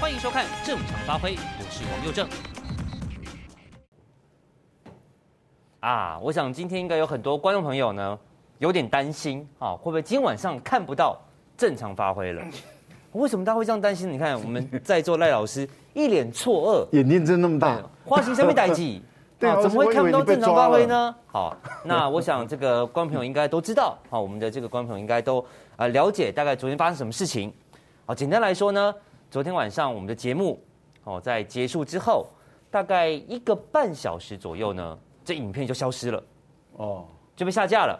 欢迎收看《正常发挥》，我是王佑正。啊，我想今天应该有很多观众朋友呢，有点担心啊，会不会今天晚上看不到正常发挥了？为什么大家会这样担心？你看我们在座赖老师 一脸错愕，眼睛睁那么大，花型上面代志。对啊，怎么会看不到正常发挥呢？好，那我想这个观众朋友应该都知道，好，我们的这个观众朋友应该都啊了解大概昨天发生什么事情。好，简单来说呢，昨天晚上我们的节目哦在结束之后，大概一个半小时左右呢，这影片就消失了，哦，就被下架了，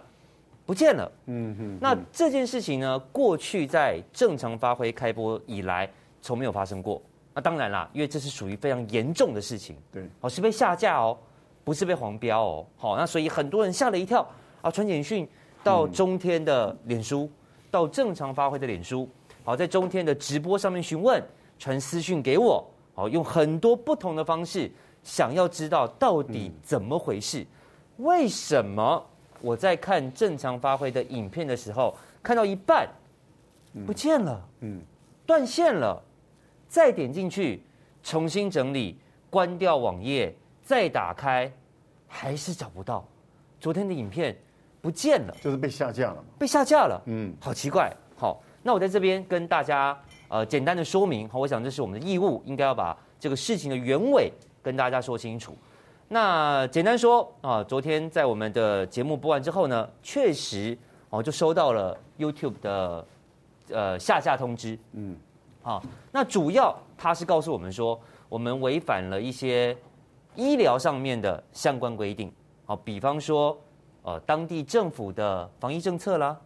不见了。嗯哼。那这件事情呢，过去在正常发挥开播以来，从没有发生过。那当然啦，因为这是属于非常严重的事情。对，哦，是被下架哦。不是被黄标哦，好，那所以很多人吓了一跳啊，传简讯到中天的脸书，到正常发挥的脸书，好，在中天的直播上面询问，传私讯给我，好，用很多不同的方式想要知道到底怎么回事，为什么我在看正常发挥的影片的时候，看到一半不见了，嗯，断线了，再点进去重新整理，关掉网页。再打开，还是找不到，昨天的影片不见了，就是被下架了，被下架了，嗯，好奇怪。好，那我在这边跟大家呃简单的说明，好，我想这是我们的义务，应该要把这个事情的原委跟大家说清楚。那简单说啊，昨天在我们的节目播完之后呢，确实哦就收到了 YouTube 的呃下架通知，嗯，好，那主要他是告诉我们说，我们违反了一些。医疗上面的相关规定，好，比方说，呃，当地政府的防疫政策啦，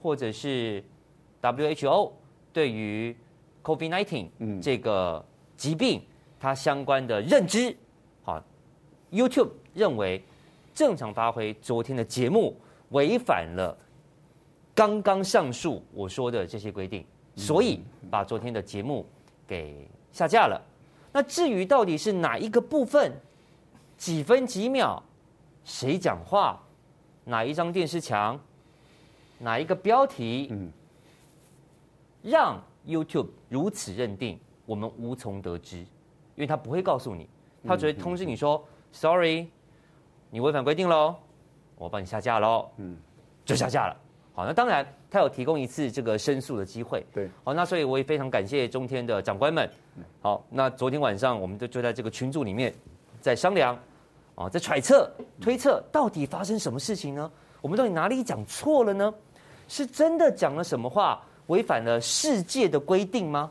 或者是 WHO 对于 COVID-19 这个疾病它相关的认知，好，YouTube 认为正常发挥昨天的节目违反了刚刚上述我说的这些规定，所以把昨天的节目给下架了。那至于到底是哪一个部分，几分几秒，谁讲话，哪一张电视墙，哪一个标题，嗯，让 YouTube 如此认定，我们无从得知，因为他不会告诉你，他只会通知你说，Sorry，你违反规定喽，我帮你下架喽，嗯，就下架了。好，那当然他有提供一次这个申诉的机会，对，好，那所以我也非常感谢中天的长官们，好，那昨天晚上我们就就在这个群组里面在商量，啊，在揣测推测到底发生什么事情呢？我们到底哪里讲错了呢？是真的讲了什么话违反了世界的规定吗？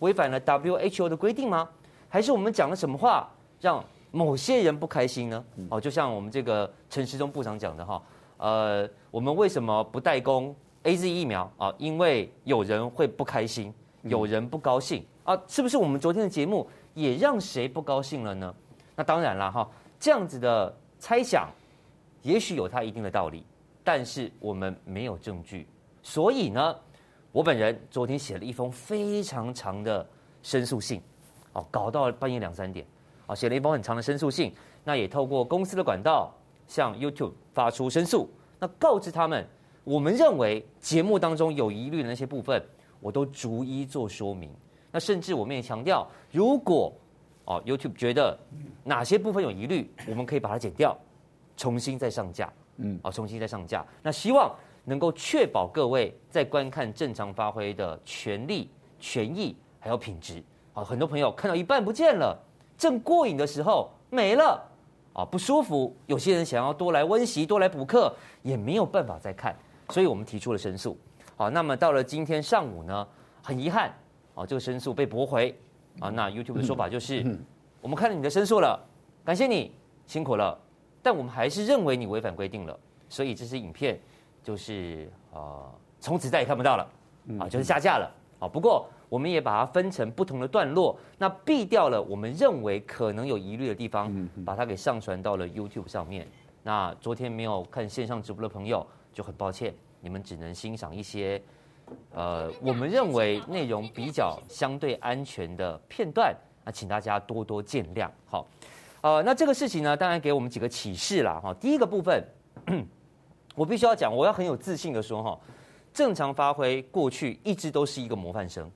违反了 WHO 的规定吗？还是我们讲了什么话让某些人不开心呢？哦，就像我们这个陈时中部长讲的哈。呃，我们为什么不代工 AZ 疫苗啊？因为有人会不开心，有人不高兴啊，是不是？我们昨天的节目也让谁不高兴了呢？那当然了哈，这样子的猜想，也许有它一定的道理，但是我们没有证据，所以呢，我本人昨天写了一封非常长的申诉信，哦，搞到半夜两三点，啊，写了一封很长的申诉信，那也透过公司的管道。向 YouTube 发出申诉，那告知他们，我们认为节目当中有疑虑的那些部分，我都逐一做说明。那甚至我们也强调，如果哦 YouTube 觉得哪些部分有疑虑，我们可以把它剪掉，重新再上架。嗯，啊，重新再上架。那希望能够确保各位在观看正常发挥的权利、权益还有品质。啊，很多朋友看到一半不见了，正过瘾的时候没了。啊，不舒服，有些人想要多来温习，多来补课，也没有办法再看，所以我们提出了申诉。好，那么到了今天上午呢，很遗憾，啊，这个申诉被驳回。啊，那 YouTube 的说法就是，我们看了你的申诉了，感谢你辛苦了，但我们还是认为你违反规定了，所以这支影片就是呃，从此再也看不到了，啊，就是下架了。啊，不过。我们也把它分成不同的段落，那避掉了我们认为可能有疑虑的地方，把它给上传到了 YouTube 上面。那昨天没有看线上直播的朋友就很抱歉，你们只能欣赏一些，呃，我们认为内容比较相对安全的片段，那请大家多多见谅。好，呃，那这个事情呢，当然给我们几个启示啦。哈，第一个部分，我必须要讲，我要很有自信的说，哈，正常发挥过去一直都是一个模范生。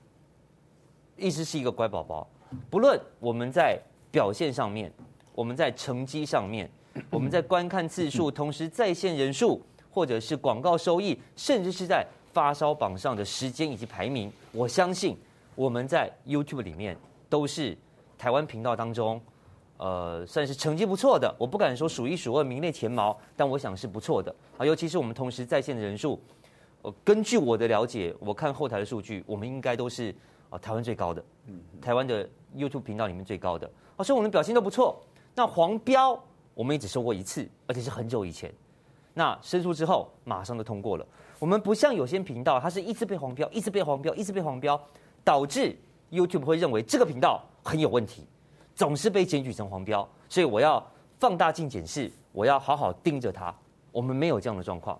一直是一个乖宝宝。不论我们在表现上面，我们在成绩上面，我们在观看次数，同时在线人数，或者是广告收益，甚至是在发烧榜上的时间以及排名，我相信我们在 YouTube 里面都是台湾频道当中，呃，算是成绩不错的。我不敢说数一数二、名列前茅，但我想是不错的啊。尤其是我们同时在线的人数，呃，根据我的了解，我看后台的数据，我们应该都是啊台湾最高的，台湾的 YouTube 频道里面最高的。啊，所以我们表现都不错。那黄标我们也只收过一次，而且是很久以前。那申诉之后马上就通过了。我们不像有些频道，它是一直被黄标，一直被黄标，一直被黄标，导致 YouTube 会认为这个频道很有问题，总是被检举成黄标，所以我要放大镜检视，我要好好盯着他。我们没有这样的状况。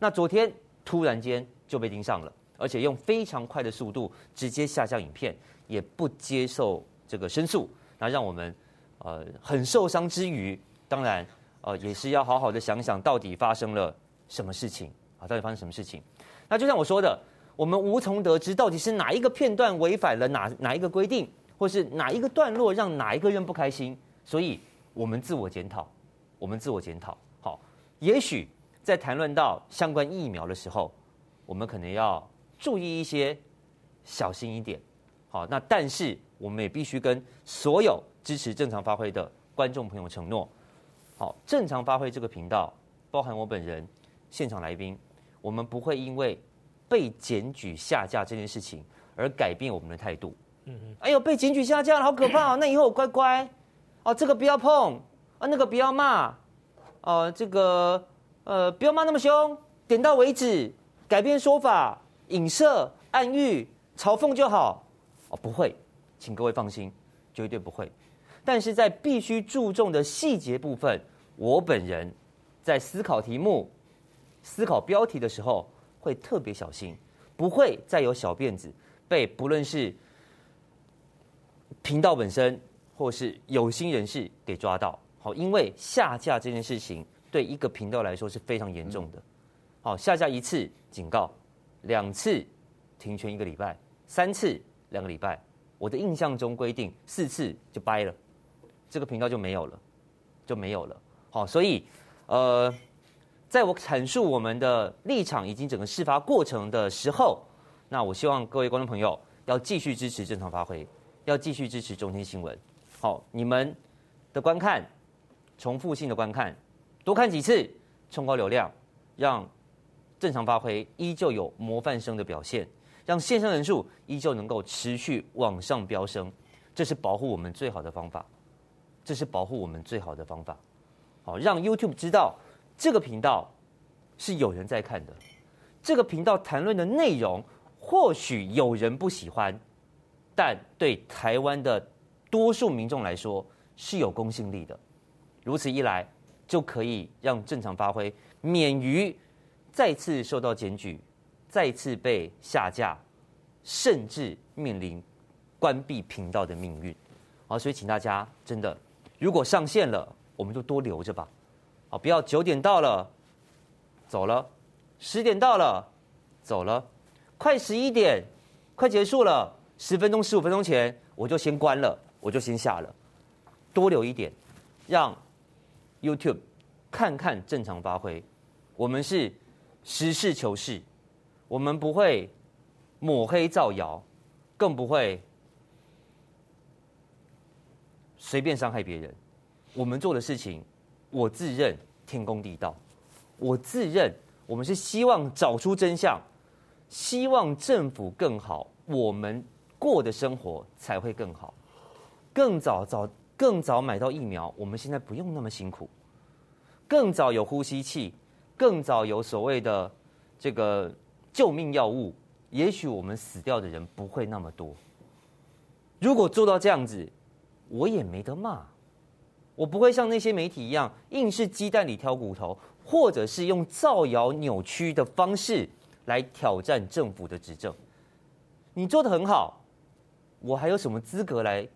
那昨天突然间就被盯上了，而且用非常快的速度直接下架影片，也不接受这个申诉，那让我们。呃，很受伤之余，当然，呃，也是要好好的想想到底发生了什么事情啊？到底发生什么事情？那就像我说的，我们无从得知到底是哪一个片段违反了哪哪一个规定，或是哪一个段落让哪一个人不开心，所以我们自我检讨，我们自我检讨。好，也许在谈论到相关疫苗的时候，我们可能要注意一些，小心一点。好，那但是我们也必须跟所有。支持正常发挥的观众朋友承诺，好，正常发挥这个频道，包含我本人、现场来宾，我们不会因为被检举下架这件事情而改变我们的态度。嗯嗯。哎呦，被检举下架了，好可怕哦！那以后我乖乖，哦，这个不要碰，啊，那个不要骂，哦，这个呃，不要骂那么凶，点到为止，改变说法，影射、暗喻、嘲讽就好。哦，不会，请各位放心，绝对不会。但是在必须注重的细节部分，我本人在思考题目、思考标题的时候会特别小心，不会再有小辫子被不论是频道本身或是有心人士给抓到。好，因为下架这件事情对一个频道来说是非常严重的。好，下架一次警告，两次停权一个礼拜，三次两个礼拜。我的印象中规定四次就掰了。这个频道就没有了，就没有了。好，所以，呃，在我阐述我们的立场以及整个事发过程的时候，那我希望各位观众朋友要继续支持正常发挥，要继续支持中天新闻。好，你们的观看，重复性的观看，多看几次，冲高流量，让正常发挥依旧有模范生的表现，让线上人数依旧能够持续往上飙升，这是保护我们最好的方法。这是保护我们最好的方法，好，让 YouTube 知道这个频道是有人在看的，这个频道谈论的内容或许有人不喜欢，但对台湾的多数民众来说是有公信力的。如此一来，就可以让正常发挥免于再次受到检举，再次被下架，甚至面临关闭频道的命运。好，所以请大家真的。如果上线了，我们就多留着吧，好，不要九点到了走了，十点到了走了，快十一点，快结束了，十分钟、十五分钟前我就先关了，我就先下了，多留一点，让 YouTube 看看正常发挥，我们是实事求是，我们不会抹黑造谣，更不会。随便伤害别人，我们做的事情，我自认天公地道。我自认我们是希望找出真相，希望政府更好，我们过的生活才会更好。更早早更早买到疫苗，我们现在不用那么辛苦。更早有呼吸器，更早有所谓的这个救命药物，也许我们死掉的人不会那么多。如果做到这样子。我也没得骂，我不会像那些媒体一样，硬是鸡蛋里挑骨头，或者是用造谣扭曲的方式来挑战政府的执政。你做的很好，我还有什么资格来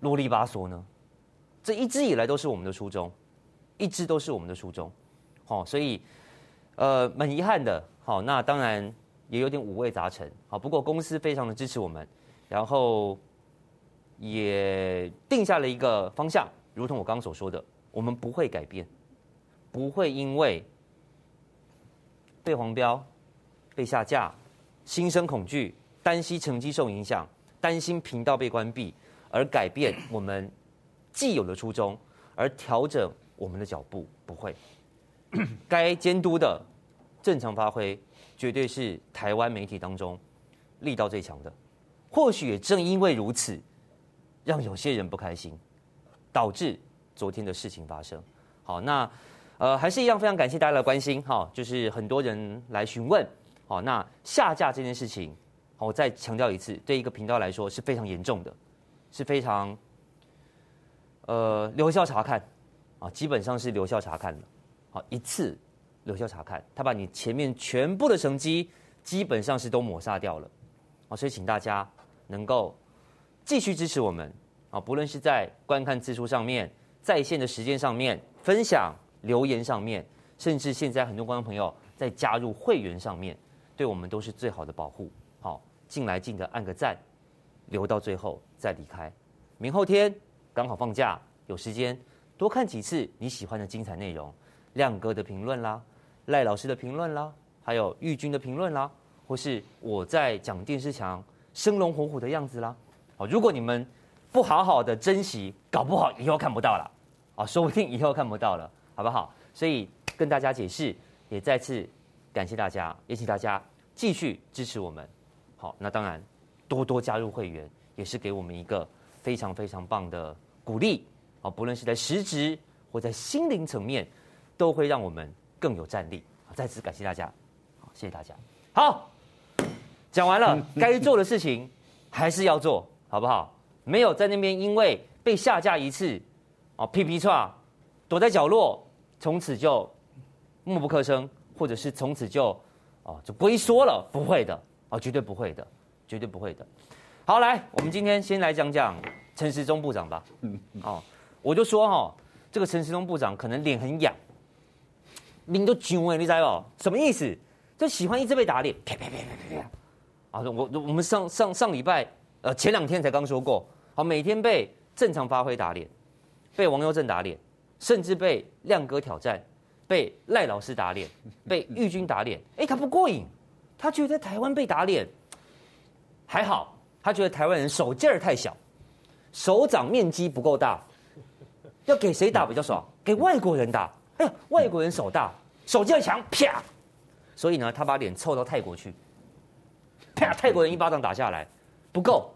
啰里吧嗦呢？这一直以来都是我们的初衷，一直都是我们的初衷。好，所以呃，蛮遗憾的。好，那当然也有点五味杂陈。好，不过公司非常的支持我们。然后也定下了一个方向，如同我刚刚所说的，我们不会改变，不会因为被黄标、被下架、心生恐惧、担心成绩受影响、担心频道被关闭而改变我们既有的初衷，而调整我们的脚步，不会。该监督的正常发挥，绝对是台湾媒体当中力道最强的。或许也正因为如此，让有些人不开心，导致昨天的事情发生。好，那呃还是一样，非常感谢大家的关心。哈，就是很多人来询问。好，那下架这件事情，我再强调一次，对一个频道来说是非常严重的，是非常呃留校察看啊，基本上是留校察看的。好，一次留校察看，他把你前面全部的成绩基本上是都抹杀掉了。啊，所以请大家能够继续支持我们啊，不论是在观看次数上面、在线的时间上面、分享留言上面，甚至现在很多观众朋友在加入会员上面，对我们都是最好的保护。进来记得按个赞，留到最后再离开。明后天刚好放假，有时间多看几次你喜欢的精彩内容，亮哥的评论啦，赖老师的评论啦，还有玉军的评论啦。或是我在讲电视墙生龙活虎的样子啦，好，如果你们不好好的珍惜，搞不好以后看不到了，啊，说不定以后看不到了，好不好？所以跟大家解释，也再次感谢大家，也请大家继续支持我们。好，那当然多多加入会员，也是给我们一个非常非常棒的鼓励，啊，不论是在实质或在心灵层面，都会让我们更有战力。再次感谢大家，好，谢谢大家，好。讲完了，该做的事情还是要做，好不好？没有在那边因为被下架一次，哦，屁屁叉，躲在角落，从此就默不吭声，或者是从此就哦就龟缩了，不会的，哦，绝对不会的，绝对不会的。好，来，我们今天先来讲讲陈时中部长吧。嗯，哦，我就说哈、哦，这个陈时中部长可能脸很痒，脸都肿了，你知道不？什么意思？就喜欢一直被打脸，啪啪啪啪啪啪。啊，我我们上上上礼拜，呃，前两天才刚说过，好，每天被正常发挥打脸，被王优正打脸，甚至被亮哥挑战，被赖老师打脸，被玉军打脸，哎，他不过瘾，他觉得台湾被打脸还好，他觉得台湾人手劲儿太小，手掌面积不够大，要给谁打比较爽？给外国人打，哎呀，外国人手大，手劲儿强，啪，所以呢，他把脸凑到泰国去。啪！泰国人一巴掌打下来，不够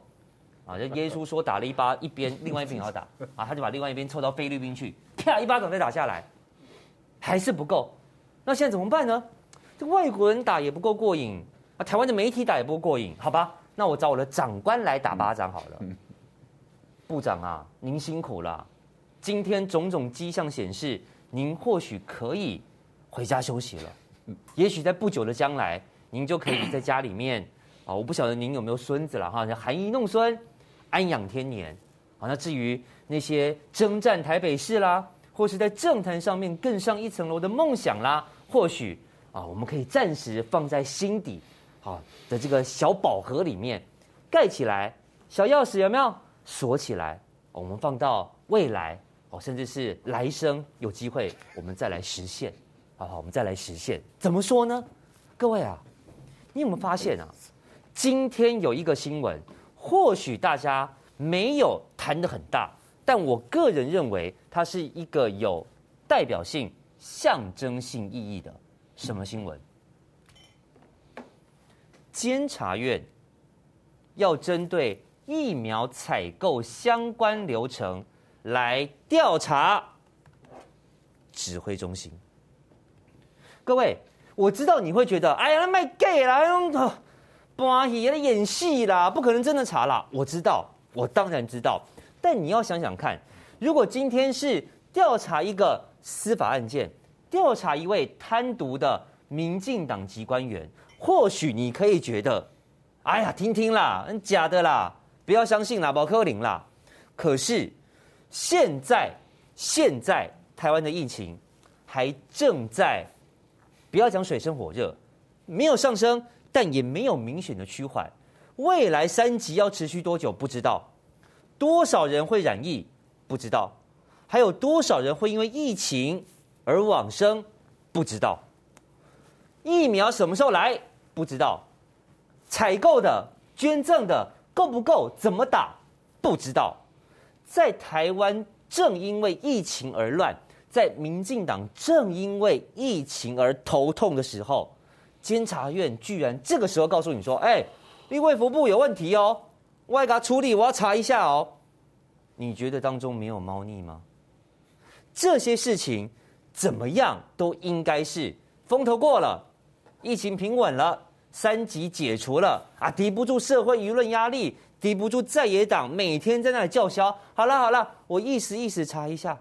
啊！这耶稣说打了一巴一边，另外一边也要打啊！他就把另外一边凑到菲律宾去，啪！一巴掌再打下来，还是不够。那现在怎么办呢？这外国人打也不够过瘾啊！台湾的媒体打也不够过瘾，好吧？那我找我的长官来打巴掌好了。部长啊，您辛苦了。今天种种迹象显示，您或许可以回家休息了。也许在不久的将来，您就可以在家里面。啊，我不晓得您有没有孙子了哈，含饴弄孙，安养天年。啊，那至于那些征战台北市啦，或是在政坛上面更上一层楼的梦想啦，或许啊，我们可以暂时放在心底，好的这个小宝盒里面盖起来，小钥匙有没有锁起来？我们放到未来哦，甚至是来生有机会，我们再来实现。好好，我们再来实现。怎么说呢？各位啊，你有没有发现啊？今天有一个新闻，或许大家没有谈的很大，但我个人认为它是一个有代表性、象征性意义的什么新闻？监察院要针对疫苗采购相关流程来调查指挥中心。各位，我知道你会觉得，哎呀，那卖 gay 啦，哇，也在演戏啦，不可能真的查啦。我知道，我当然知道，但你要想想看，如果今天是调查一个司法案件，调查一位贪渎的民进党籍官员，或许你可以觉得，哎呀，听听啦，假的啦，不要相信啦，宝科林啦。可是现在，现在台湾的疫情还正在，不要讲水深火热，没有上升。但也没有明显的趋缓，未来三级要持续多久？不知道。多少人会染疫？不知道。还有多少人会因为疫情而往生？不知道。疫苗什么时候来？不知道。采购的、捐赠的够不够？怎么打？不知道。在台湾正因为疫情而乱，在民进党正因为疫情而头痛的时候，监察院居然这个时候告诉你说：“哎，立卫福部有问题哦，我要给他处理，我要查一下哦。”你觉得当中没有猫腻吗？这些事情怎么样都应该是风头过了，疫情平稳了，三级解除了啊，抵不住社会舆论压力。抵不住在野党每天在那里叫嚣。好了好了，我意思意思查一下。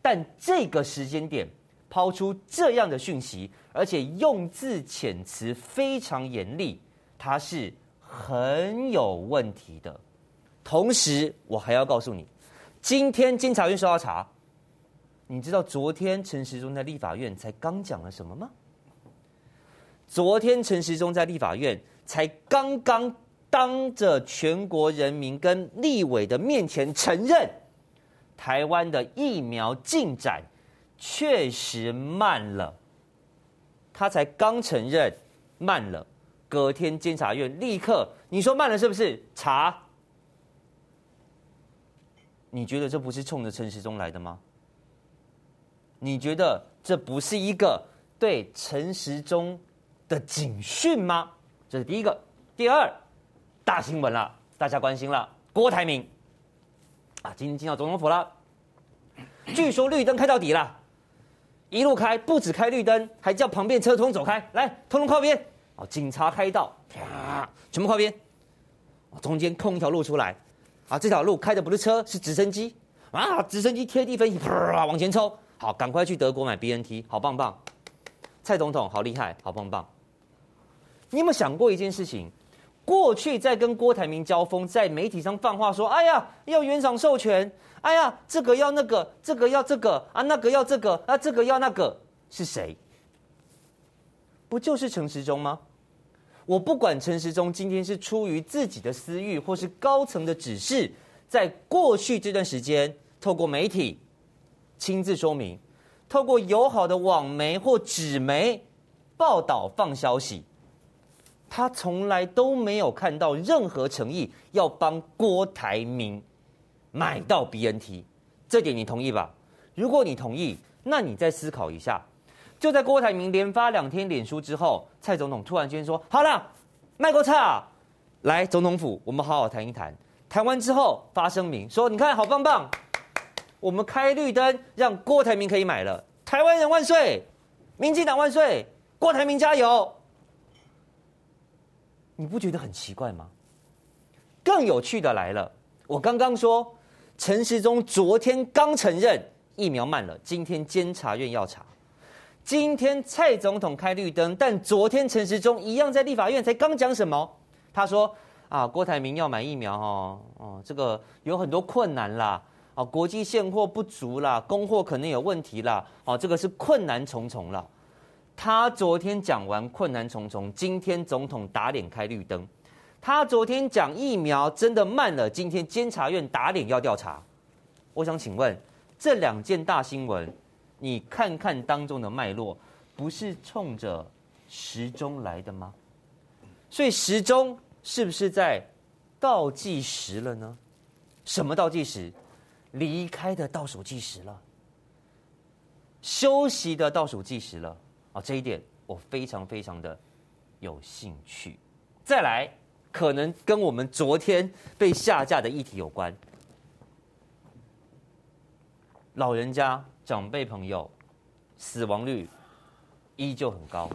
但这个时间点抛出这样的讯息，而且用字遣词非常严厉，它是很有问题的。同时，我还要告诉你，今天监察院说要查，你知道昨天陈时中在立法院才刚讲了什么吗？昨天陈时中在立法院才刚刚。当着全国人民跟立委的面前承认，台湾的疫苗进展确实慢了。他才刚承认慢了，隔天监察院立刻，你说慢了是不是？查？你觉得这不是冲着陈时中来的吗？你觉得这不是一个对陈时中的警讯吗？这是第一个。第二。大新闻了，大家关心了。郭台铭啊，今天进到总统府了。据说绿灯开到底了，一路开，不止开绿灯，还叫旁边车通走开，来，通通靠边。哦，警察开道，啪，全部靠边。中间空一条路出来，啊，这条路开的不是车，是直升机。啊，直升机贴地分析，啪，往前冲。好，赶快去德国买 BNT，好棒棒。蔡总统好厉害，好棒棒。你有没有想过一件事情？过去在跟郭台铭交锋，在媒体上放话说：“哎呀，要原厂授权，哎呀，这个要那个，这个要这个啊，那个要这个啊，这个要那个，是谁？不就是陈时中吗？我不管陈时中今天是出于自己的私欲，或是高层的指示，在过去这段时间，透过媒体亲自说明，透过友好的网媒或纸媒报道放消息。”他从来都没有看到任何诚意要帮郭台铭买到 BNT，这点你同意吧？如果你同意，那你再思考一下。就在郭台铭连发两天脸书之后，蔡总统突然间说：“好了，卖国差，来总统府，我们好好谈一谈。”谈完之后发声明说：“你看好棒棒，我们开绿灯，让郭台铭可以买了。台湾人万岁，民进党万岁，郭台铭加油。”你不觉得很奇怪吗？更有趣的来了，我刚刚说陈时中昨天刚承认疫苗慢了，今天监察院要查。今天蔡总统开绿灯，但昨天陈时中一样在立法院才刚讲什么？他说啊，郭台铭要买疫苗哦，哦，这个有很多困难啦，啊，国际现货不足啦，供货可能有问题啦，哦，这个是困难重重了。他昨天讲完困难重重，今天总统打脸开绿灯。他昨天讲疫苗真的慢了，今天监察院打脸要调查。我想请问，这两件大新闻，你看看当中的脉络，不是冲着时钟来的吗？所以时钟是不是在倒计时了呢？什么倒计时？离开的倒数计时了，休息的倒数计时了啊。这一点我非常非常的有兴趣。再来，可能跟我们昨天被下架的议题有关。老人家、长辈朋友死亡率依旧很高，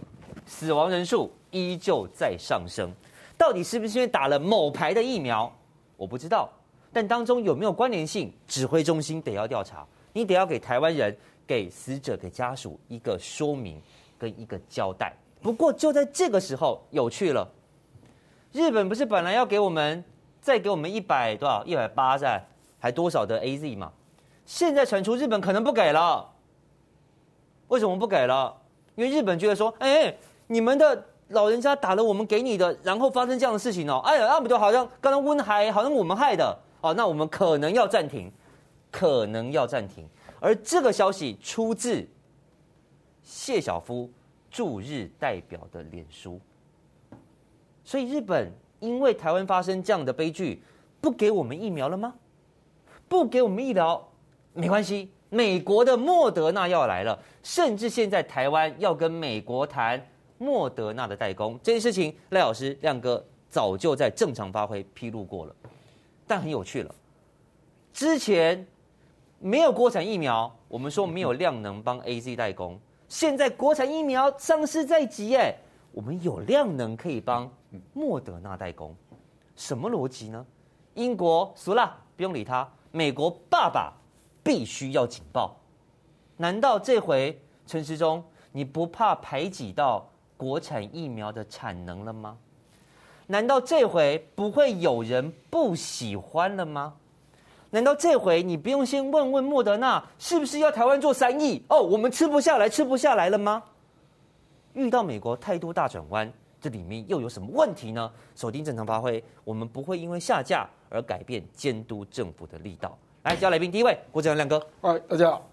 死亡人数依旧在上升。到底是不是因为打了某牌的疫苗？我不知道。但当中有没有关联性？指挥中心得要调查，你得要给台湾人、给死者、给家属一个说明。跟一个交代。不过就在这个时候，有趣了。日本不是本来要给我们再给我们一百多少一百八在还多少的 AZ 吗？现在传出日本可能不给了。为什么不给了？因为日本觉得说，哎，你们的老人家打了我们给你的，然后发生这样的事情哦，哎呀，那不就好像刚刚温海好像我们害的哦，那我们可能要暂停，可能要暂停。而这个消息出自谢晓夫驻日代表的脸书，所以日本因为台湾发生这样的悲剧，不给我们疫苗了吗？不给我们疫苗没关系，美国的莫德纳要来了，甚至现在台湾要跟美国谈。莫德纳的代工这件事情，赖老师亮哥早就在正常发挥披露过了，但很有趣了。之前没有国产疫苗，我们说没有量能帮 AZ 代工，现在国产疫苗上市在即，哎，我们有量能可以帮莫德纳代工，什么逻辑呢？英国俗了，不用理他，美国爸爸必须要警报，难道这回陈时中你不怕排挤到？国产疫苗的产能了吗？难道这回不会有人不喜欢了吗？难道这回你不用先问问莫德纳是不是要台湾做三亿？哦，我们吃不下来，吃不下来了吗？遇到美国态度大转弯，这里面又有什么问题呢？锁定正常发挥，我们不会因为下架而改变监督政府的力道。来，叫来宾第一位，郭正亮哥，嗨，大家好，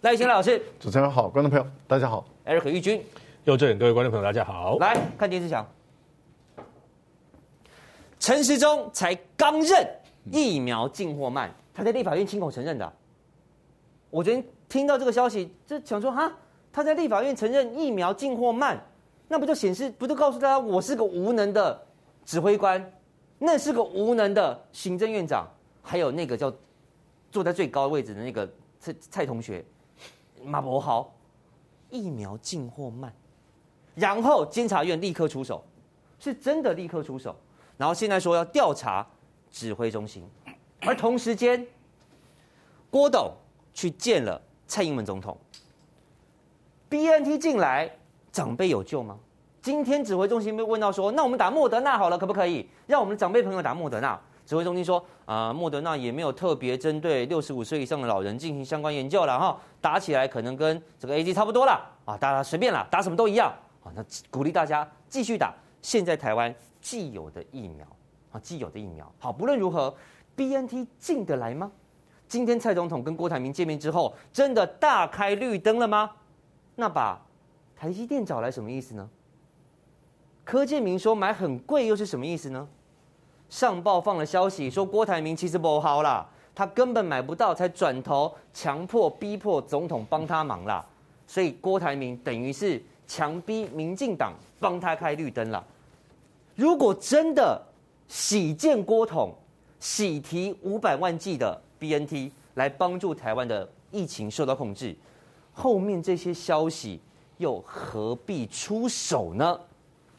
赖清德老师，主持人好，观众朋友大家好，Eric 玉军。又正，各位观众朋友，大家好。来看电视墙，陈时中才刚认疫苗进货慢，他在立法院亲口承认的。我昨天听到这个消息，就想说哈，他在立法院承认疫苗进货慢，那不就显示，不就告诉大家我是个无能的指挥官，那是个无能的行政院长，还有那个叫坐在最高位置的那个蔡蔡同学马博豪，疫苗进货慢。然后监察院立刻出手，是真的立刻出手。然后现在说要调查指挥中心，而同时间，郭董去见了蔡英文总统。BNT 进来，长辈有救吗？今天指挥中心被问到说，那我们打莫德纳好了，可不可以？让我们的长辈朋友打莫德纳。指挥中心说，啊、莫德纳也没有特别针对六十五岁以上的老人进行相关研究了哈，打起来可能跟这个 AZ 差不多了啊，大家随便啦，打什么都一样。啊，那鼓励大家继续打现在台湾既有的疫苗啊，既有的疫苗。好，不论如何，BNT 进得来吗？今天蔡总统跟郭台铭见面之后，真的大开绿灯了吗？那把台积电找来什么意思呢？柯建铭说买很贵又是什么意思呢？上报放了消息说郭台铭其实不好啦，他根本买不到，才转头强迫逼迫总统帮他忙啦。所以郭台铭等于是。强逼民进党帮他开绿灯了。如果真的喜见郭统喜提五百万剂的 BNT 来帮助台湾的疫情受到控制，后面这些消息又何必出手呢？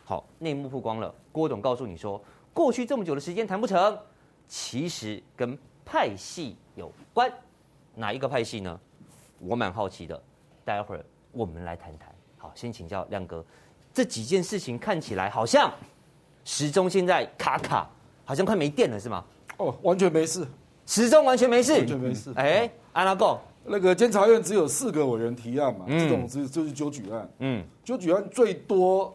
好，内幕曝光了，郭董告诉你说，过去这么久的时间谈不成，其实跟派系有关。哪一个派系呢？我蛮好奇的，待会儿我们来谈谈。好，先请教亮哥，这几件事情看起来好像时钟现在卡卡，好像快没电了，是吗？哦，完全没事，时钟完全没事，完全没事。哎，安拉贡，那个监察院只有四个委员提案嘛，嗯、这种是就是纠举案，嗯，纠举案最多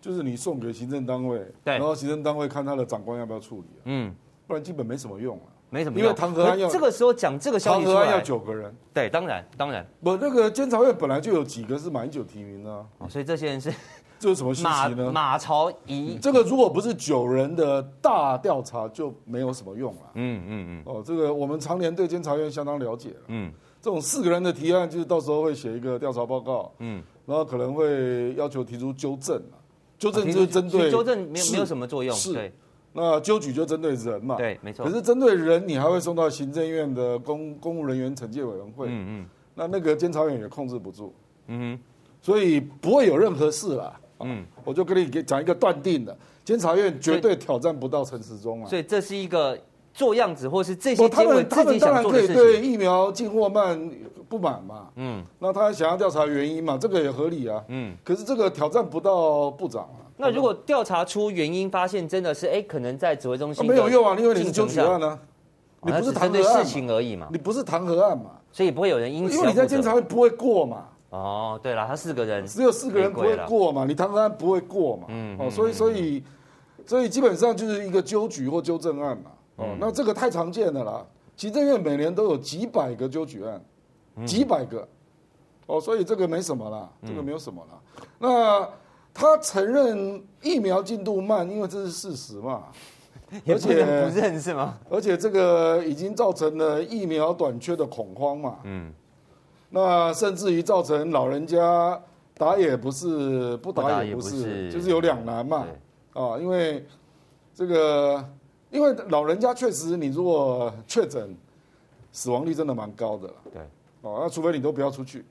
就是你送给行政单位，对，然后行政单位看他的长官要不要处理，嗯，不然基本没什么用啊。没什么用，因为弹劾案要这个时候讲这个消息出来，弹劾案要九个人。对，当然当然。不，那个监察院本来就有几个是马英九提名的啊，所以这些人是这是什么信息呢？马朝仪，这个如果不是九人的大调查，就没有什么用了。嗯嗯嗯。哦，这个我们常年对监察院相当了解了。嗯。这种四个人的提案，就是到时候会写一个调查报告。嗯。然后可能会要求提出纠正啊，纠正就是针对纠正没有没有什么作用。是。对。那纠举就针对人嘛，对，没错。可是针对人，你还会送到行政院的公公务人员惩戒委员会，嗯嗯。那那个监察院也控制不住，嗯哼。所以不会有任何事啦，嗯。我就跟你讲一个断定的，监察院绝对挑战不到陈时中啊。所以这是一个做样子，或是这些他们他们当然可以对疫苗进货慢不满嘛，嗯。那他想要调查原因嘛，这个也合理啊，嗯。可是这个挑战不到部长啊。那如果调查出原因，发现真的是哎，可能在指挥中心、啊、没有用啊，因为你是纠举案呢，啊，你不是弹劾案事情而已嘛，你不是弹劾案嘛，所以不会有人因此。因为你在监察会不会过嘛，哦，对了，他四个人只有四个人不会过嘛，你唐山不会过嘛，嗯，哦，所以所以所以基本上就是一个纠举或纠正案嘛，哦，那这个太常见的啦，行政院每年都有几百个纠举案，几百个，哦，所以这个没什么啦，这个没有什么啦。那他承认疫苗进度慢，因为这是事实嘛，而且不认是吗？而且这个已经造成了疫苗短缺的恐慌嘛，嗯。那甚至于造成老人家打也不是，不打也不是，不不是就是有两难嘛。啊，因为这个，因为老人家确实，你如果确诊，死亡率真的蛮高的了。对。哦，那除非你都不要出去，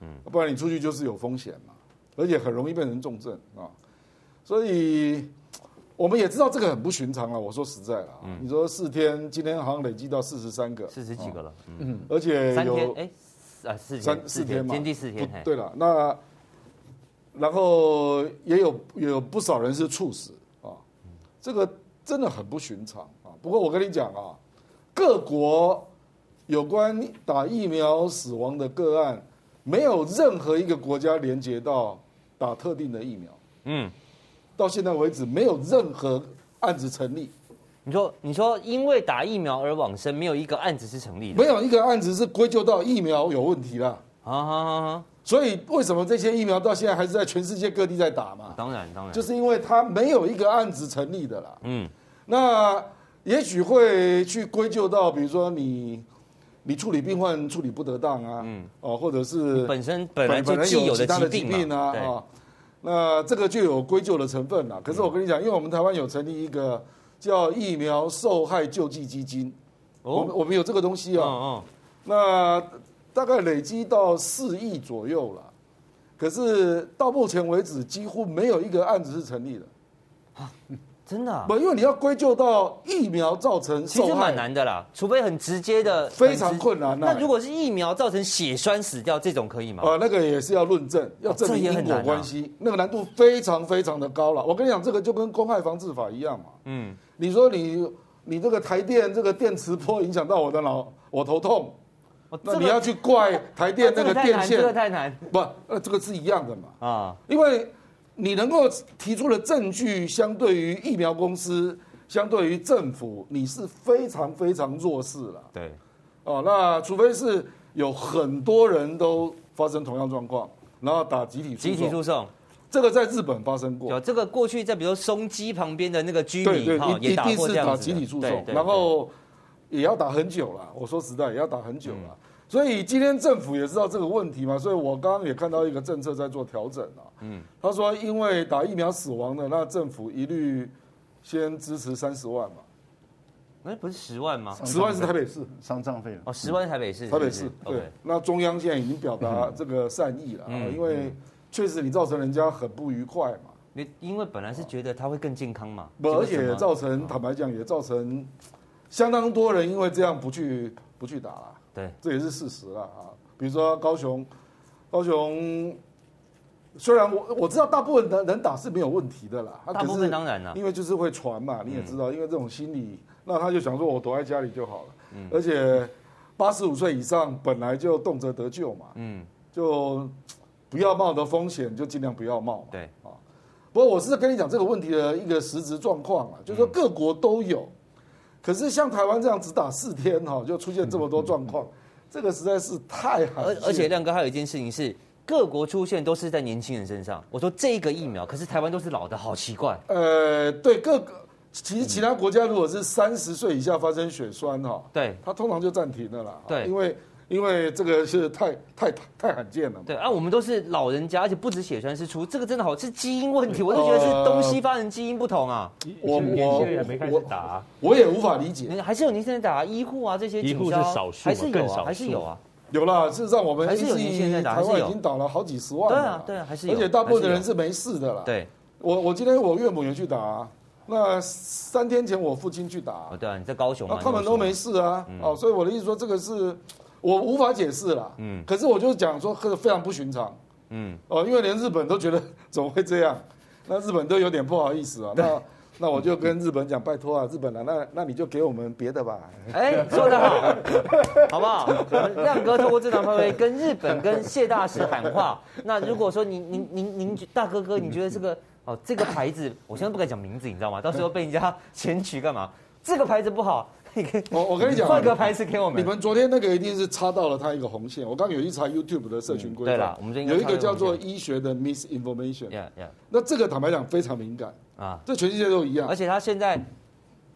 嗯，不然你出去就是有风险嘛，而且很容易变成重症啊。所以我们也知道这个很不寻常啊。我说实在了，嗯，你说四天，今天好像累积到四十三个，四十几个了，嗯，而且有哎。啊，四三四天嘛，今天第四天。对了，那然后也有有不少人是猝死啊，这个真的很不寻常啊。不过我跟你讲啊，各国有关打疫苗死亡的个案，没有任何一个国家连接到打特定的疫苗。嗯，到现在为止，没有任何案子成立。你说，你说因为打疫苗而往生，没有一个案子是成立的，没有一个案子是归咎到疫苗有问题了。啊哈哈哈！所以为什么这些疫苗到现在还是在全世界各地在打嘛？当然，当然，就是因为它没有一个案子成立的啦。嗯，那也许会去归咎到，比如说你你处理病患处理不得当啊，嗯，哦，或者是本身本来就既有的疾病啊，啊，那这个就有归咎的成分了。可是我跟你讲，因为我们台湾有成立一个。叫疫苗受害救济基金，我们我们有这个东西啊，那大概累积到四亿左右了，可是到目前为止几乎没有一个案子是成立的，啊，真的？不，因为你要归咎到疫苗造成受害，其实蛮难的啦，除非很直接的，非常困难。那如果是疫苗造成血栓死掉这种可以吗？呃，那个也是要论证，要证明因果关系，那个难度非常非常的高了。我跟你讲，这个就跟公害防治法一样嘛，嗯。你说你你这个台电这个电磁波影响到我的脑，我头痛，那你要去怪台电那个电线？这个太难。不，呃，这个是一样的嘛。啊，因为你能够提出的证据，相对于疫苗公司，相对于政府，你是非常非常弱势了。对。哦，那除非是有很多人都发生同样状况，然后打集体集体诉讼。这个在日本发生过，有这个过去在比如松基旁边的那个居民哈，也打过这样子，集体诉讼，然后也要打很久了。我说实在，也要打很久了。所以今天政府也知道这个问题嘛，所以我刚刚也看到一个政策在做调整啊。嗯，他说因为打疫苗死亡的，那政府一律先支持三十万嘛。哎，不是十万吗？十万是台北市丧葬费哦，十万是台北市，台北市对。那中央现在已经表达这个善意了啊，因为。确实，你造成人家很不愉快嘛？你因为本来是觉得他会更健康嘛，不，而且造成坦白讲，也造成相当多人因为这样不去不去打了。对，这也是事实了啊。比如说高雄，高雄虽然我我知道大部分的人打是没有问题的啦，大部分当然了，因为就是会传嘛，你也知道，因为这种心理，那他就想说我躲在家里就好了。嗯，而且八十五岁以上本来就动辄得救嘛。嗯，就。不要冒的风险就尽量不要冒。对啊，不过我是跟你讲这个问题的一个实质状况啊，就是说各国都有，可是像台湾这样只打四天哈，就出现这么多状况，这个实在是太罕。而而且亮哥还有一件事情是，各国出现都是在年轻人身上。我说这个疫苗，可是台湾都是老的，好奇怪。呃，对，各个其实其他国家如果是三十岁以下发生血栓哈，对，它通常就暂停了啦。对，因为。因为这个是太太太罕见了。对啊，我们都是老人家，而且不止血栓是出，这个真的好是基因问题，我都觉得是东西方人基因不同啊。我年轻人没开始打，我也无法理解。还是有年轻人打医护啊这些，医护是少数，还是有啊，还是有啊。有了，事实上我们还是有年轻人在打，台湾已经打了好几十万了。对啊，对啊，还是有。而且大部分的人是没事的啦。对，我我今天我岳母也去打，那三天前我父亲去打。对啊，你在高雄嘛，他们都没事啊。哦，所以我的意思说这个是。我无法解释了，嗯，可是我就讲说，这个非常不寻常，嗯，哦，因为连日本都觉得怎么会这样，那日本都有点不好意思啊。那那我就跟日本讲，拜托啊，日本啊，那那你就给我们别的吧。哎，说得好，好不好？亮哥透过这场发挥跟日本跟谢大使喊话。那如果说您您您您大哥哥，你觉得这个哦这个牌子，我现在不敢讲名字，你知道吗？到时候被人家 检举干嘛？这个牌子不好。我我跟你讲，换个牌子给我们。你们昨天那个一定是插到了他一个红线。我刚有一查 YouTube 的社群规则，对了，我们有一个叫做医学的 misinformation。Yeah, yeah. 那这个坦白讲非常敏感啊，这全世界都一样。而且他现在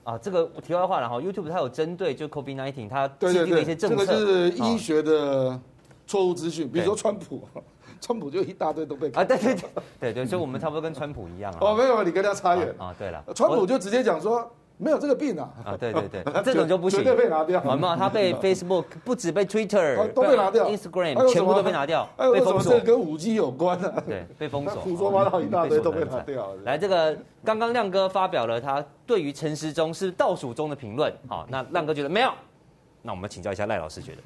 啊，这个题外话了哈，YouTube 它有针对就 COVID-19 它制定的一些政策，这个就是医学的错误资讯，比如说川普，川普就一大堆都被啊，对对对对对，所以我们差不多跟川普一样啊。哦，没有，你跟他差远啊。对了，川普就直接讲说。没有这个病啊！啊，对对对，这种就不行，绝对被拿掉。好嘛，他被 Facebook 不止被 Twitter 都被拿掉，Instagram 全部都被拿掉，被封锁。跟五 G 有关的，对，被封锁。胡说八道一大堆都被拿掉。来，这个刚刚亮哥发表了他对于陈时中是倒数中的评论。好，那亮哥觉得没有？那我们请教一下赖老师，觉得？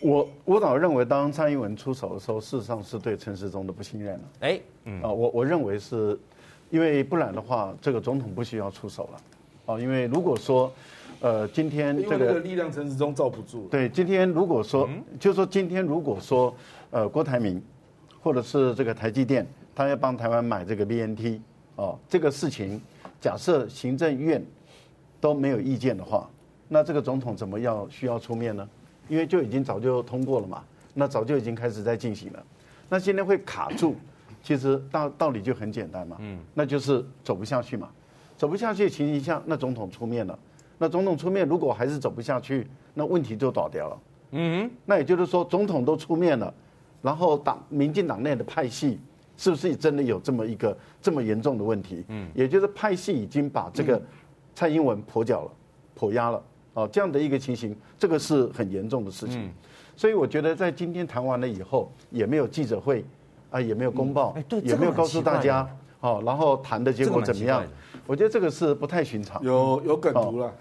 我我倒认为，当蔡英文出手的时候，事实上是对陈时中的不信任了。哎，嗯啊，我我认为是，因为不然的话，这个总统不需要出手了。哦，因为如果说，呃，今天这个力量陈时中罩不住。对，今天如果说，就是说今天如果说，呃，郭台铭，或者是这个台积电，他要帮台湾买这个 BNT，哦，这个事情，假设行政院都没有意见的话，那这个总统怎么要需要出面呢？因为就已经早就通过了嘛，那早就已经开始在进行了，那今天会卡住，其实道道理就很简单嘛，嗯，那就是走不下去嘛。走不下去的情形下，那总统出面了。那总统出面，如果还是走不下去，那问题就倒掉了。嗯，那也就是说，总统都出面了，然后党民进党内的派系是不是真的有这么一个这么严重的问题？嗯，也就是派系已经把这个蔡英文跛脚了、跛压了。哦，这样的一个情形，这个是很严重的事情。所以我觉得，在今天谈完了以后，也没有记者会，啊，也没有公报，也没有告诉大家。哦，然后谈的结果怎么样？我觉得这个是不太寻常。有有梗图了，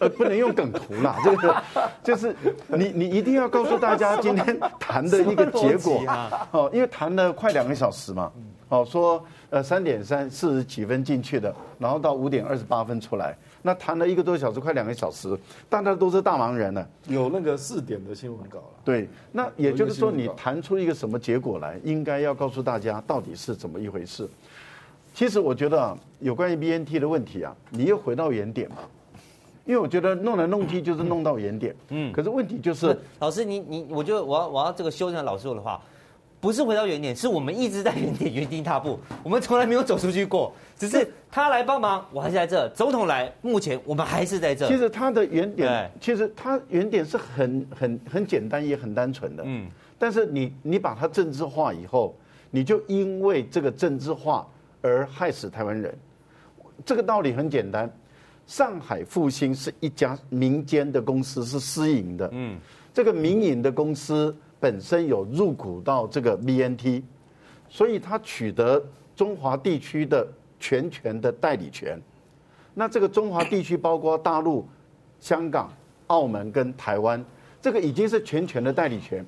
呃，不能用梗图了，这个就是你你一定要告诉大家今天谈的一个结果。哦，因为谈了快两个小时嘛。哦，说呃三点三四十几分进去的，然后到五点二十八分出来，那谈了一个多小时，快两个小时，大家都是大忙人了。有那个四点的新闻稿了。对，那也就是说你谈出一个什么结果来，应该要告诉大家到底是怎么一回事。其实我觉得啊，有关于 BNT 的问题啊，你又回到原点嘛，因为我觉得弄来弄去就是弄到原点。嗯。可是问题就是，老师你你，我觉得我要我要这个修正老师说的话，不是回到原点，是我们一直在原点原地踏步，我们从来没有走出去过，只是他来帮忙，我还是在这。总统来，目前我们还是在这。其实他的原点，其实他原点是很很很简单也很单纯的。嗯。但是你你把它政治化以后，你就因为这个政治化。而害死台湾人，这个道理很简单。上海复兴是一家民间的公司，是私营的。嗯，这个民营的公司本身有入股到这个 BNT，所以他取得中华地区的全权的代理权。那这个中华地区包括大陆、香港、澳门跟台湾，这个已经是全权的代理权。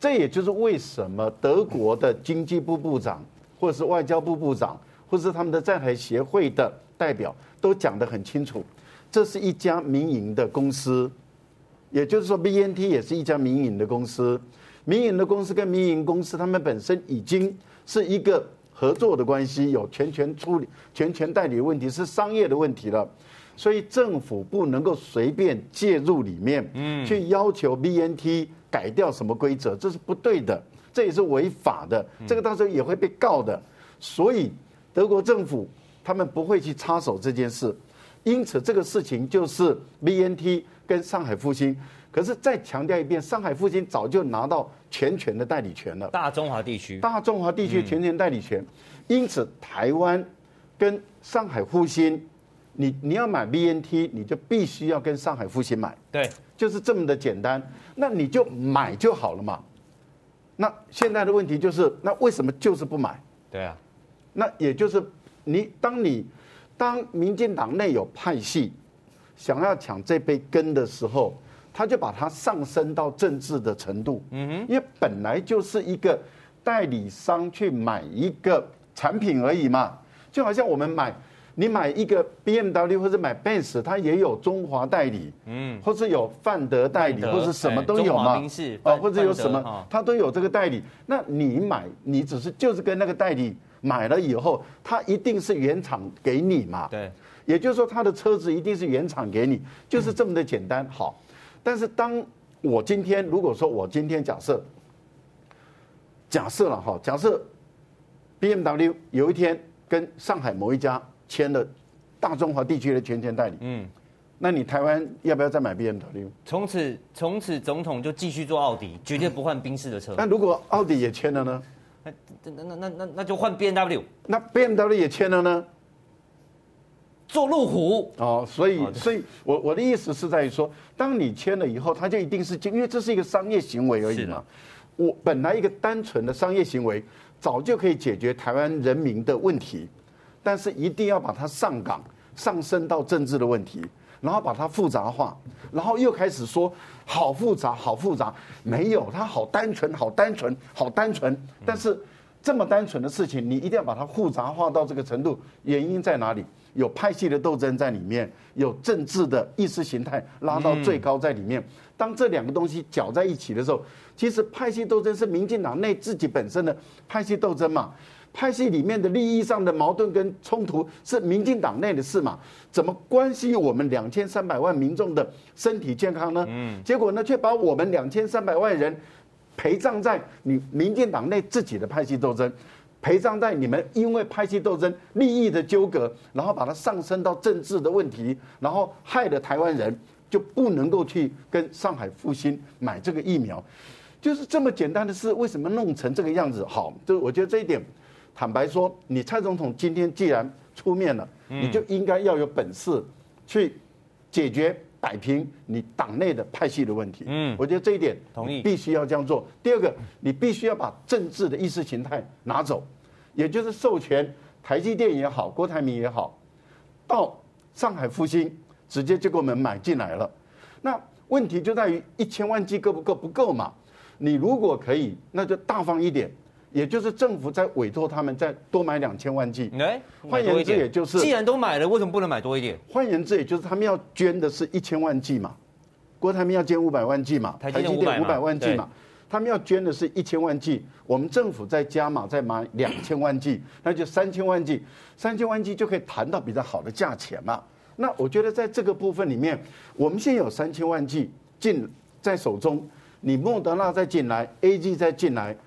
这也就是为什么德国的经济部部长或者是外交部部长。或是他们的在台协会的代表都讲得很清楚，这是一家民营的公司，也就是说，BNT 也是一家民营的公司。民营的公司跟民营公司，他们本身已经是一个合作的关系，有全权处理、全权代理的问题，是商业的问题了。所以政府不能够随便介入里面，嗯，去要求 BNT 改掉什么规则，这是不对的，这也是违法的，这个到时候也会被告的。所以。德国政府他们不会去插手这件事，因此这个事情就是 BNT 跟上海复兴。可是再强调一遍，上海复兴早就拿到全权的代理权了。大中华地区，大中华地区全权代理权。因此台湾跟上海复兴，你你要买 BNT，你就必须要跟上海复兴买。对，就是这么的简单。那你就买就好了嘛。那现在的问题就是，那为什么就是不买？对啊。那也就是你，当你当民进党内有派系想要抢这杯羹的时候，他就把它上升到政治的程度。嗯哼，因为本来就是一个代理商去买一个产品而已嘛，就好像我们买你买一个 BMW 或者买 Benz，它也有中华代理，嗯，或是有范德代理，或者什么都有嘛，哦，或者有什么，它都有这个代理。那你买，你只是就是跟那个代理买了以后，它一定是原厂给你嘛，对，也就是说，他的车子一定是原厂给你，就是这么的简单。好，但是当我今天如果说我今天假设，假设了哈，假设 BMW 有一天跟上海某一家。签了大中华地区的全权代理，嗯，那你台湾要不要再买 BMW？从此从此总统就继续做奥迪，绝对不换宾士的车。那如果奥迪也签了呢？那那那那那那就换 BMW。那 BMW 也签了呢？做路虎哦，所以所以我我的意思是在于说，当你签了以后，他就一定是因为这是一个商业行为而已嘛。我本来一个单纯的商业行为，早就可以解决台湾人民的问题。但是一定要把它上岗上升到政治的问题，然后把它复杂化，然后又开始说好复杂，好复杂，没有，它好单纯，好单纯，好单纯。但是这么单纯的事情，你一定要把它复杂化到这个程度，原因在哪里？有派系的斗争在里面，有政治的意识形态拉到最高在里面。当这两个东西搅在一起的时候，其实派系斗争是民进党内自己本身的派系斗争嘛。派系里面的利益上的矛盾跟冲突是民进党内的事嘛？怎么关系我们两千三百万民众的身体健康呢？嗯，结果呢，却把我们两千三百万人陪葬在你民进党内自己的派系斗争，陪葬在你们因为派系斗争利益的纠葛，然后把它上升到政治的问题，然后害了台湾人就不能够去跟上海复兴买这个疫苗，就是这么简单的事，为什么弄成这个样子？好，就我觉得这一点。坦白说，你蔡总统今天既然出面了，你就应该要有本事去解决摆平你党内的派系的问题。嗯，我觉得这一点同意，必须要这样做。第二个，你必须要把政治的意识形态拿走，也就是授权台积电也好，郭台铭也好，到上海复星直接就给我们买进来了。那问题就在于一千万剂够不够？不够嘛？你如果可以，那就大方一点。也就是政府在委托他们再多买两千万剂，哎，换言之，也就是既然都买了，为什么不能买多一点？换言之，也就是他们要捐的是一千万剂嘛，郭台铭要捐五百万剂嘛，台积电五百万剂嘛，他们要捐的是一千万剂，我们政府再加码再买两千万剂，那就三千万剂，三千万剂就可以谈到比较好的价钱嘛。那我觉得在这个部分里面，我们现在有三千万剂进在手中，你莫德纳再进来，A G 再进来，那。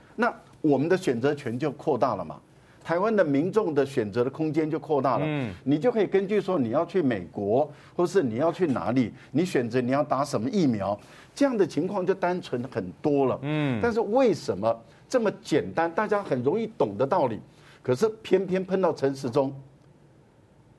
我们的选择权就扩大了嘛，台湾的民众的选择的空间就扩大了。嗯，你就可以根据说你要去美国，或是你要去哪里，你选择你要打什么疫苗，这样的情况就单纯很多了。嗯，但是为什么这么简单，大家很容易懂的道理，可是偏偏碰到陈时中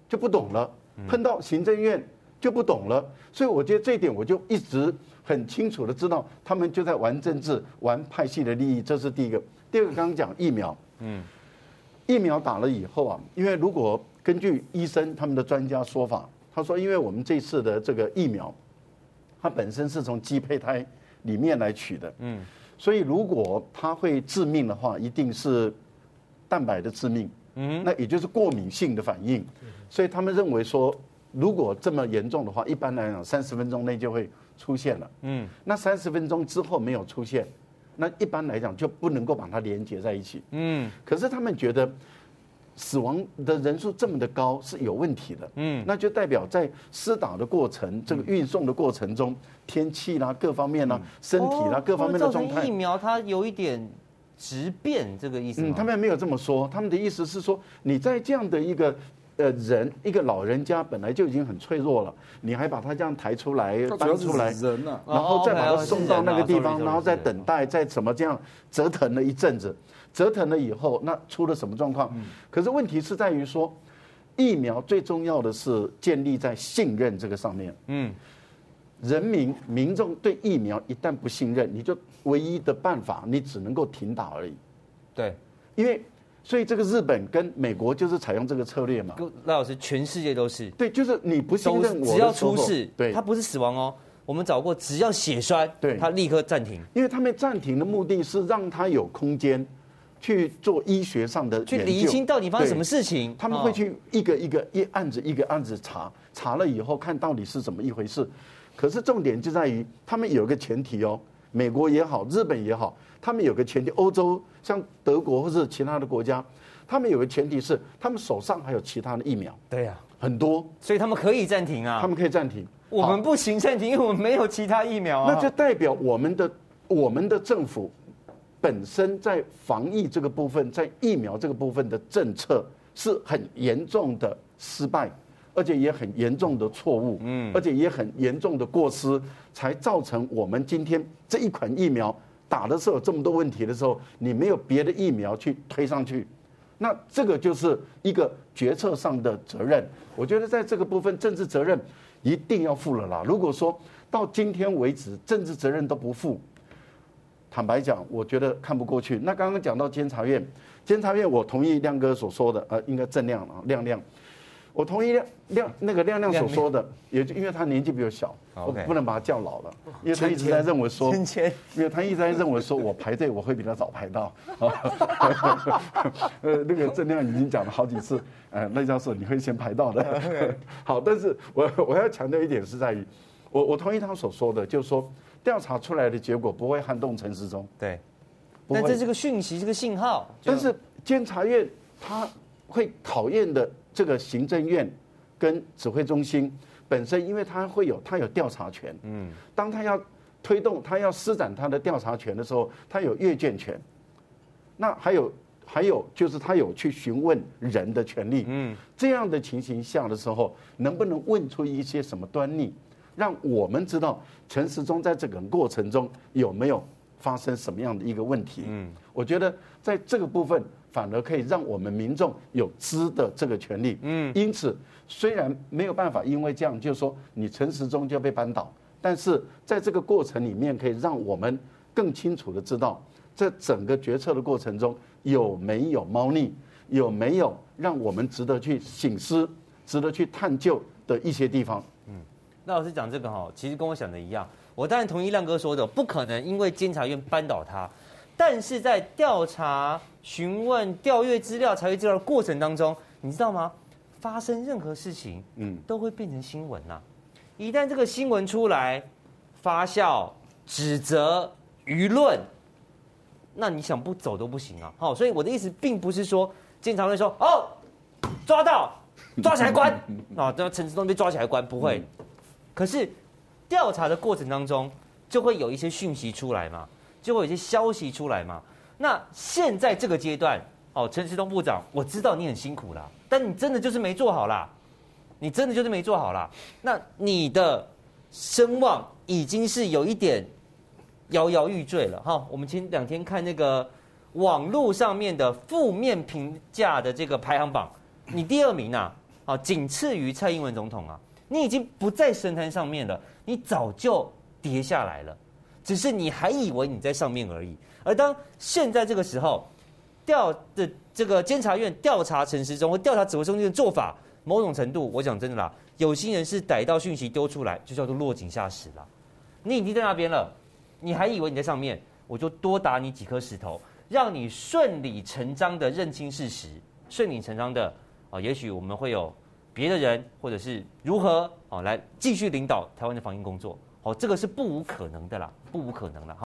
就不懂了，碰到行政院就不懂了。所以我觉得这一点我就一直很清楚的知道，他们就在玩政治，玩派系的利益，这是第一个。第二个，刚刚讲疫苗，嗯，疫苗打了以后啊，因为如果根据医生他们的专家说法，他说，因为我们这次的这个疫苗，它本身是从鸡胚胎里面来取的，嗯，所以如果它会致命的话，一定是蛋白的致命，嗯，那也就是过敏性的反应，所以他们认为说，如果这么严重的话，一般来讲三十分钟内就会出现了，嗯，那三十分钟之后没有出现。那一般来讲就不能够把它连接在一起。嗯，可是他们觉得死亡的人数这么的高是有问题的。嗯，那就代表在施打的过程、这个运送的过程中，天气啦、各方面啦、身体啦、各方面的状态。疫苗它有一点质变，这个意思。嗯，他们没有这么说，他们的意思是说你在这样的一个。呃，人一个老人家本来就已经很脆弱了，你还把他这样抬出来搬出来，人呢然后再把他送到那个地方，然后再等待，再怎么这样折腾了一阵子，折腾了以后，那出了什么状况？可是问题是在于说，疫苗最重要的是建立在信任这个上面。嗯，人民民众对疫苗一旦不信任，你就唯一的办法，你只能够停打而已。对，因为。所以这个日本跟美国就是采用这个策略嘛？赖老师，全世界都是对，就是你不信任我，只要出事，对，他不是死亡哦。我们找过，只要血栓，对，他立刻暂停。因为他们暂停的目的是让他有空间去做医学上的去厘清到底发生什么事情。他们会去一个一个一案子一个案子查，查了以后看到底是怎么一回事。可是重点就在于他们有一个前提哦，美国也好，日本也好，他们有个前提，欧洲像德国或是其他的国家，他们有个前提是他们手上还有其他的疫苗。对呀，很多，所以他们可以暂停啊。他们可以暂停，我们不行暂停，因为我们没有其他疫苗啊。那就代表我们的我们的政府。本身在防疫这个部分，在疫苗这个部分的政策是很严重的失败，而且也很严重的错误，嗯，而且也很严重的过失，才造成我们今天这一款疫苗打的时候这么多问题的时候，你没有别的疫苗去推上去，那这个就是一个决策上的责任。我觉得在这个部分，政治责任一定要负了啦。如果说到今天为止，政治责任都不负。坦白讲，我觉得看不过去。那刚刚讲到监察院，监察院我同意亮哥所说的，呃，应该正亮啊，亮亮，我同意亮亮那个亮亮所说的，也就因为他年纪比较小，我不能把他叫老了，因为他一直在认为说，因为他一直在认为说我排队我会比他早排到，呃，那个郑亮已经讲了好几次，呃，赖教授你会先排到的，好，但是我我要强调一点是在于，我我同意他所说的，就是说。调查出来的结果不会撼动陈时中，对，但这是个讯息，这个信号。但是监察院他会讨厌的这个行政院跟指挥中心本身，因为他会有他有调查权，嗯，当他要推动他要施展他的调查权的时候，他有阅卷权。那还有还有就是他有去询问人的权利，嗯，这样的情形下的时候，能不能问出一些什么端倪？让我们知道陈时中在这个过程中有没有发生什么样的一个问题？嗯，我觉得在这个部分反而可以让我们民众有知的这个权利。嗯，因此虽然没有办法，因为这样就是说你陈时中就被扳倒，但是在这个过程里面可以让我们更清楚的知道，这整个决策的过程中有没有猫腻，有没有让我们值得去醒思、值得去探究的一些地方。嗯那老师讲这个哈，其实跟我想的一样。我当然同意亮哥说的，不可能因为监察院扳倒他，但是在调查、询问、调阅资料、查阅资料的过程当中，你知道吗？发生任何事情，嗯，都会变成新闻呐。一旦这个新闻出来，发酵、指责、舆论，那你想不走都不行啊。好，所以我的意思并不是说监察院说哦，抓到，抓起来关啊，这陈志东被抓起来关，不会。可是，调查的过程当中，就会有一些讯息出来嘛，就会有一些消息出来嘛。那现在这个阶段，哦，陈时中部长，我知道你很辛苦啦，但你真的就是没做好啦，你真的就是没做好啦。那你的声望已经是有一点摇摇欲坠了哈。我们前两天看那个网络上面的负面评价的这个排行榜，你第二名啊，啊，仅次于蔡英文总统啊。你已经不在神坛上面了，你早就跌下来了，只是你还以为你在上面而已。而当现在这个时候，调的这个监察院调查陈时中和调查指挥中心的做法，某种程度，我讲真的啦，有心人士逮到讯息丢出来，就叫做落井下石了。你已经在那边了，你还以为你在上面，我就多打你几颗石头，让你顺理成章的认清事实，顺理成章的啊，也许我们会有。别的人，或者是如何哦，来继续领导台湾的防疫工作，哦，这个是不无可能的啦，不无可能了。